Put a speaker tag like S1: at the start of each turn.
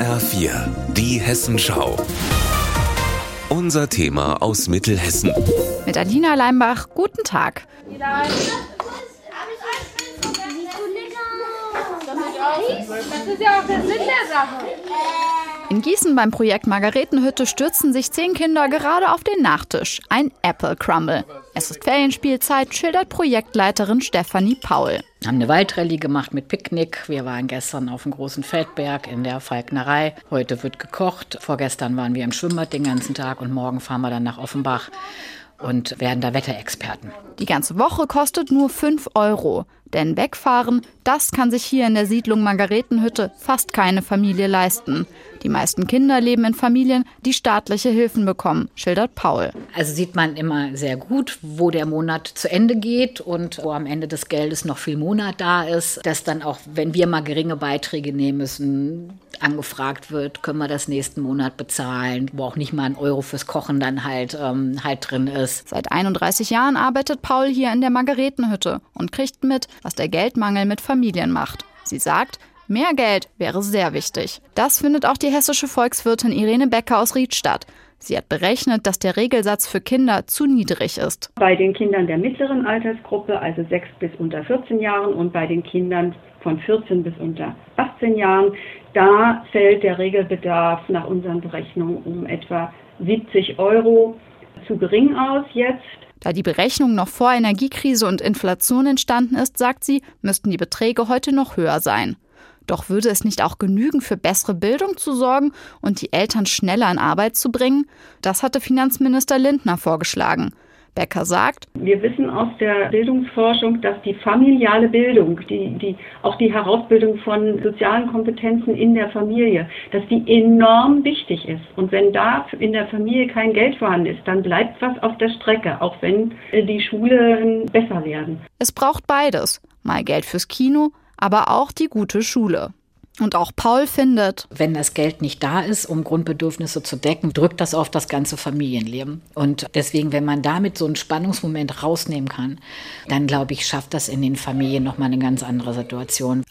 S1: HR4, die Hessenschau. Unser Thema aus Mittelhessen.
S2: Mit Alina Leimbach, guten Tag.
S3: Das ist ja auch der Sinn der Sache.
S2: In Gießen beim Projekt Margaretenhütte stürzen sich zehn Kinder gerade auf den Nachtisch. Ein Apple Crumble. Es ist Ferienspielzeit, schildert Projektleiterin Stefanie Paul.
S4: Wir haben eine Waldrallye gemacht mit Picknick. Wir waren gestern auf dem großen Feldberg in der Falknerei. Heute wird gekocht. Vorgestern waren wir im Schwimmbad den ganzen Tag und morgen fahren wir dann nach Offenbach und werden da Wetterexperten.
S2: Die ganze Woche kostet nur 5 Euro. Denn wegfahren, das kann sich hier in der Siedlung Margaretenhütte fast keine Familie leisten. Die meisten Kinder leben in Familien, die staatliche Hilfen bekommen, schildert Paul.
S4: Also sieht man immer sehr gut, wo der Monat zu Ende geht und wo am Ende des Geldes noch viel Monat da ist, dass dann auch, wenn wir mal geringe Beiträge nehmen müssen, angefragt wird, können wir das nächsten Monat bezahlen, wo auch nicht mal ein Euro fürs Kochen dann halt, ähm, halt drin ist.
S2: Seit 31 Jahren arbeitet Paul hier in der Margaretenhütte und kriegt mit, was der Geldmangel mit Familien macht. Sie sagt, Mehr Geld wäre sehr wichtig. Das findet auch die hessische Volkswirtin Irene Becker aus Riedstadt. Sie hat berechnet, dass der Regelsatz für Kinder zu niedrig ist.
S5: Bei den Kindern der mittleren Altersgruppe, also 6 bis unter 14 Jahren und bei den Kindern von 14 bis unter 18 Jahren, da fällt der Regelbedarf nach unseren Berechnungen um etwa 70 Euro zu gering aus jetzt.
S2: Da die Berechnung noch vor Energiekrise und Inflation entstanden ist, sagt sie, müssten die Beträge heute noch höher sein. Doch würde es nicht auch genügen, für bessere Bildung zu sorgen und die Eltern schneller in Arbeit zu bringen? Das hatte Finanzminister Lindner vorgeschlagen. Becker sagt,
S5: wir wissen aus der Bildungsforschung, dass die familiale Bildung, die, die, auch die Herausbildung von sozialen Kompetenzen in der Familie, dass die enorm wichtig ist. Und wenn da in der Familie kein Geld vorhanden ist, dann bleibt was auf der Strecke, auch wenn die Schulen besser werden.
S2: Es braucht beides. Mal Geld fürs Kino, aber auch die gute Schule. Und auch Paul findet,
S4: wenn das Geld nicht da ist, um Grundbedürfnisse zu decken, drückt das auf das ganze Familienleben. Und deswegen, wenn man damit so einen Spannungsmoment rausnehmen kann, dann glaube ich, schafft das in den Familien nochmal eine ganz andere Situation.